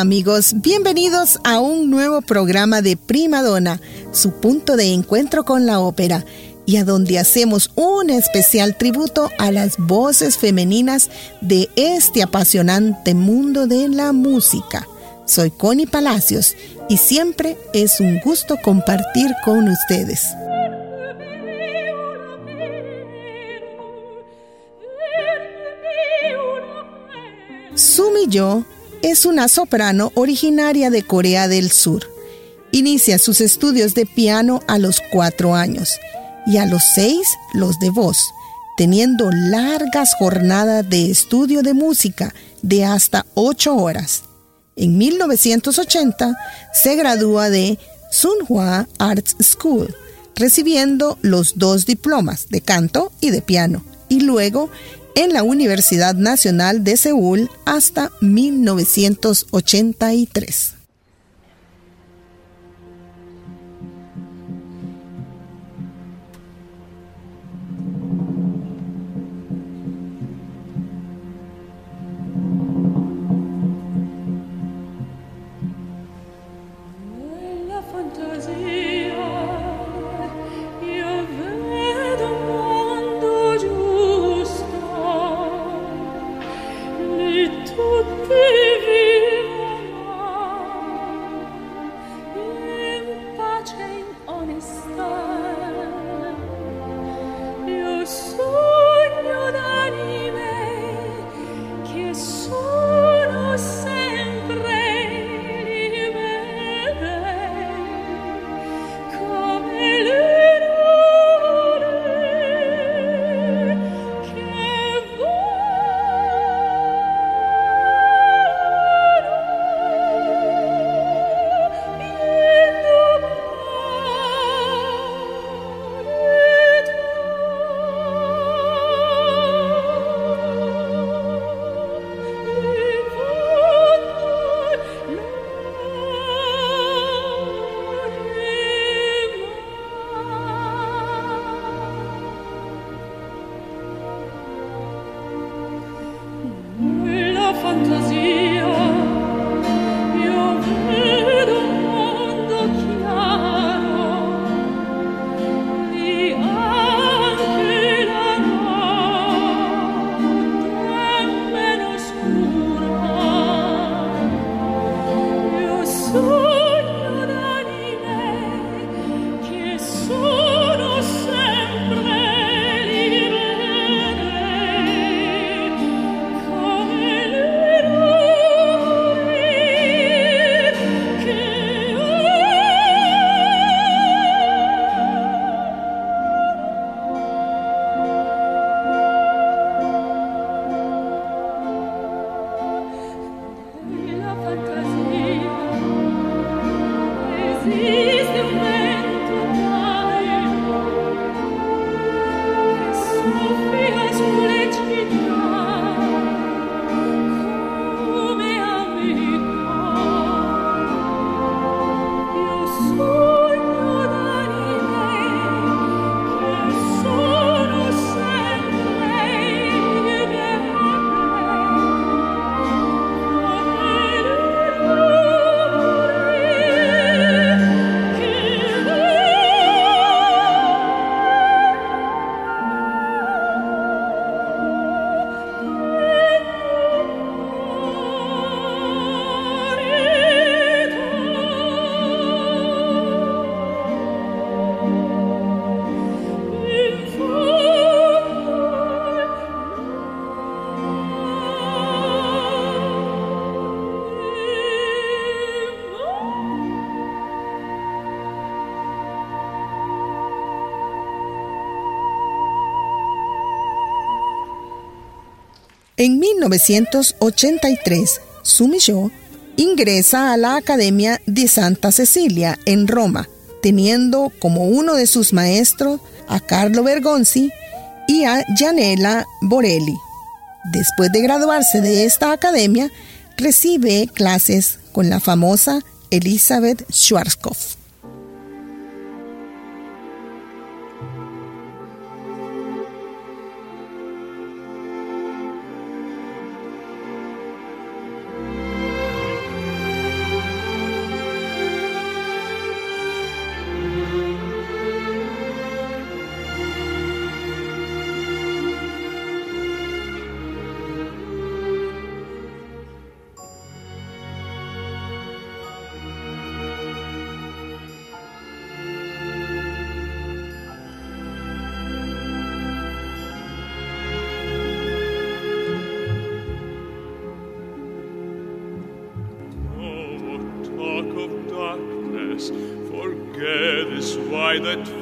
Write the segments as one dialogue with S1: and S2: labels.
S1: Amigos, bienvenidos a un nuevo programa de Prima Donna, su punto de encuentro con la ópera, y a donde hacemos un especial tributo a las voces femeninas de este apasionante mundo de la música. Soy Connie Palacios y siempre es un gusto compartir con ustedes. Sumi Yo es una soprano originaria de Corea del Sur. Inicia sus estudios de piano a los cuatro años y a los seis los de voz, teniendo largas jornadas de estudio de música de hasta ocho horas. En 1980 se gradúa de Sunhua Arts School, recibiendo los dos diplomas de canto y de piano, y luego en la Universidad Nacional de Seúl hasta 1983. see. En 1983, Sumi
S2: ingresa a la Academia de Santa Cecilia en Roma, teniendo como uno de sus maestros a Carlo Bergonzi y a Gianella Borelli. Después de graduarse de esta academia, recibe clases con la famosa Elizabeth Schwarzkopf. notre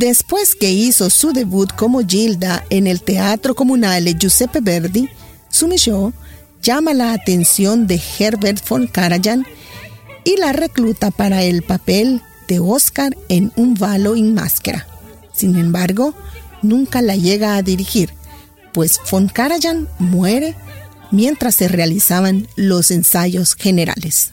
S2: Después que hizo su debut como Gilda en el Teatro Comunale Giuseppe Verdi, Sumisho llama la atención de Herbert von Karajan y la recluta para el papel de Oscar en Un valo in máscara.
S1: Sin embargo, nunca la llega a dirigir, pues von Karajan muere mientras se realizaban los ensayos generales.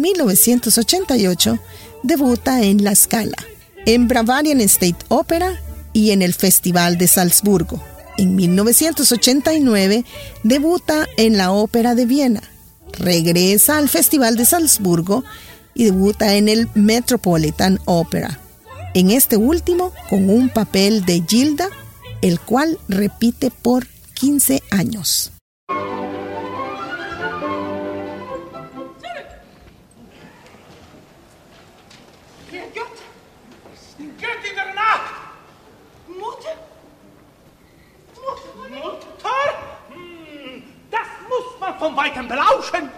S3: 1988 debuta en La Scala, en Bavarian State Opera y en el Festival de Salzburgo. En 1989 debuta en la Ópera de Viena, regresa al Festival de Salzburgo y debuta en el Metropolitan Opera. En este último con un papel de Gilda, el cual repite por 15 años.
S4: vom Weitem Belauschen.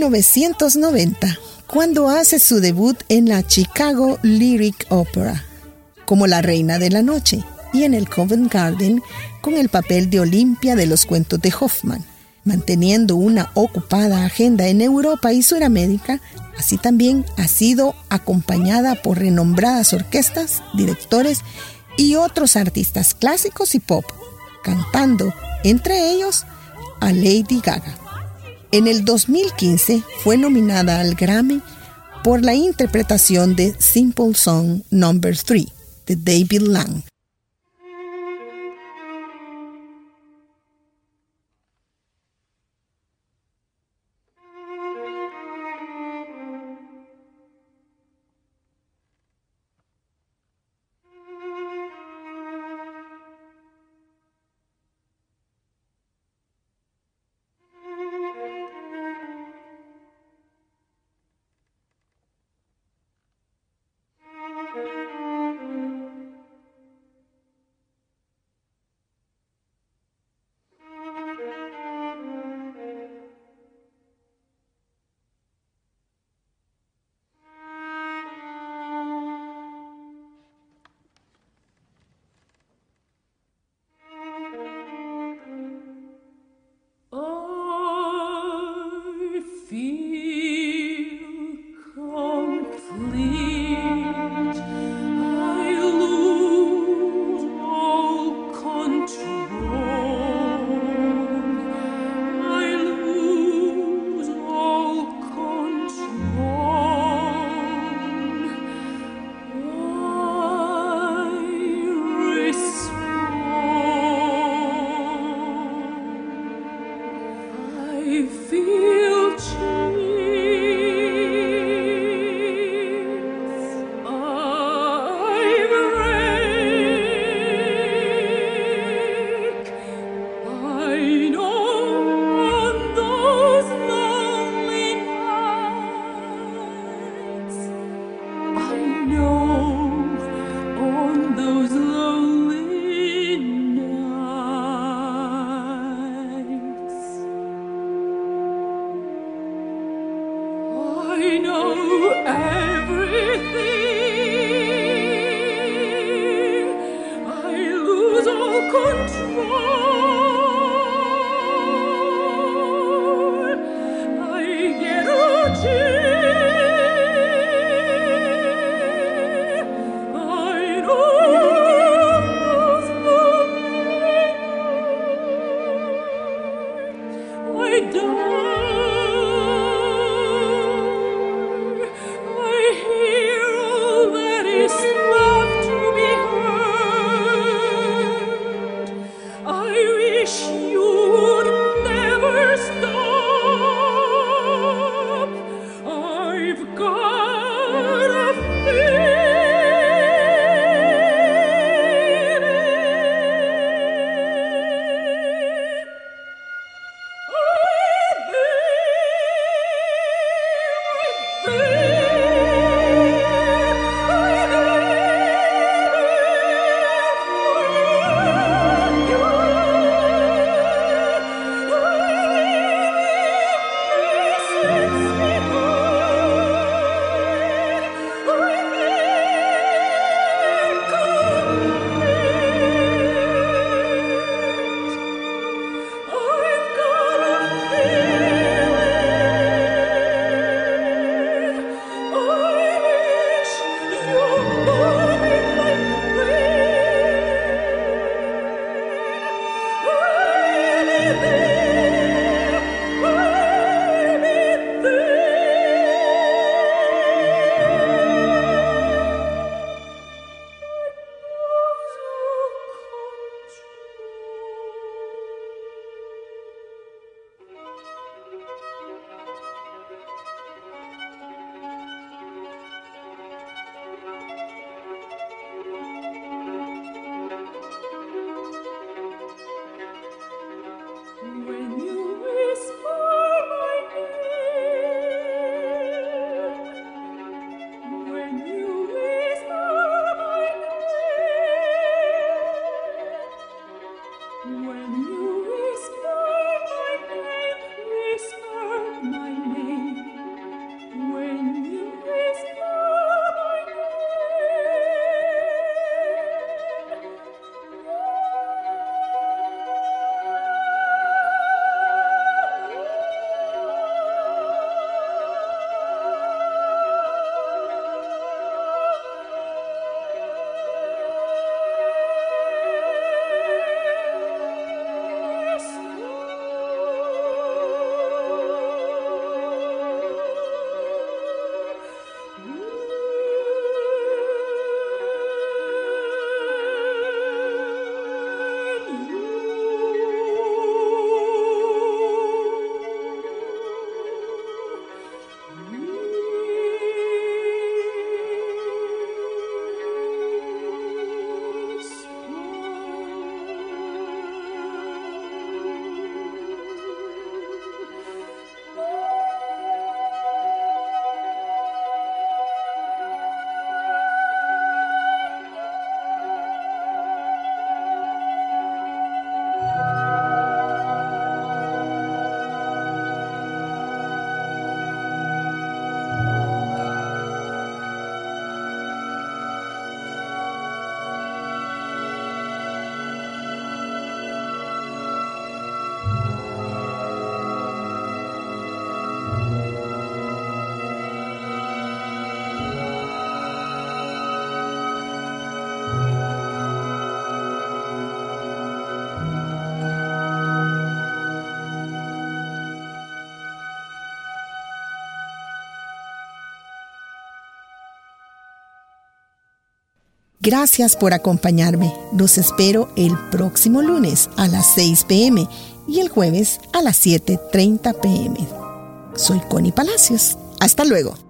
S3: 1990, cuando hace su debut en la Chicago Lyric Opera, como la reina de la noche, y en el Covent Garden con el papel de Olimpia de los cuentos de Hoffman,
S1: manteniendo una ocupada agenda en Europa y Sudamérica, así también ha sido acompañada por renombradas orquestas, directores y otros artistas clásicos y pop, cantando, entre ellos, a Lady Gaga. En el 2015 fue nominada al Grammy por la interpretación de Simple Song No. 3 de David Lang. Gracias por acompañarme. Los espero el próximo lunes a las 6 pm y el jueves a las 7.30 pm. Soy Connie Palacios. Hasta luego.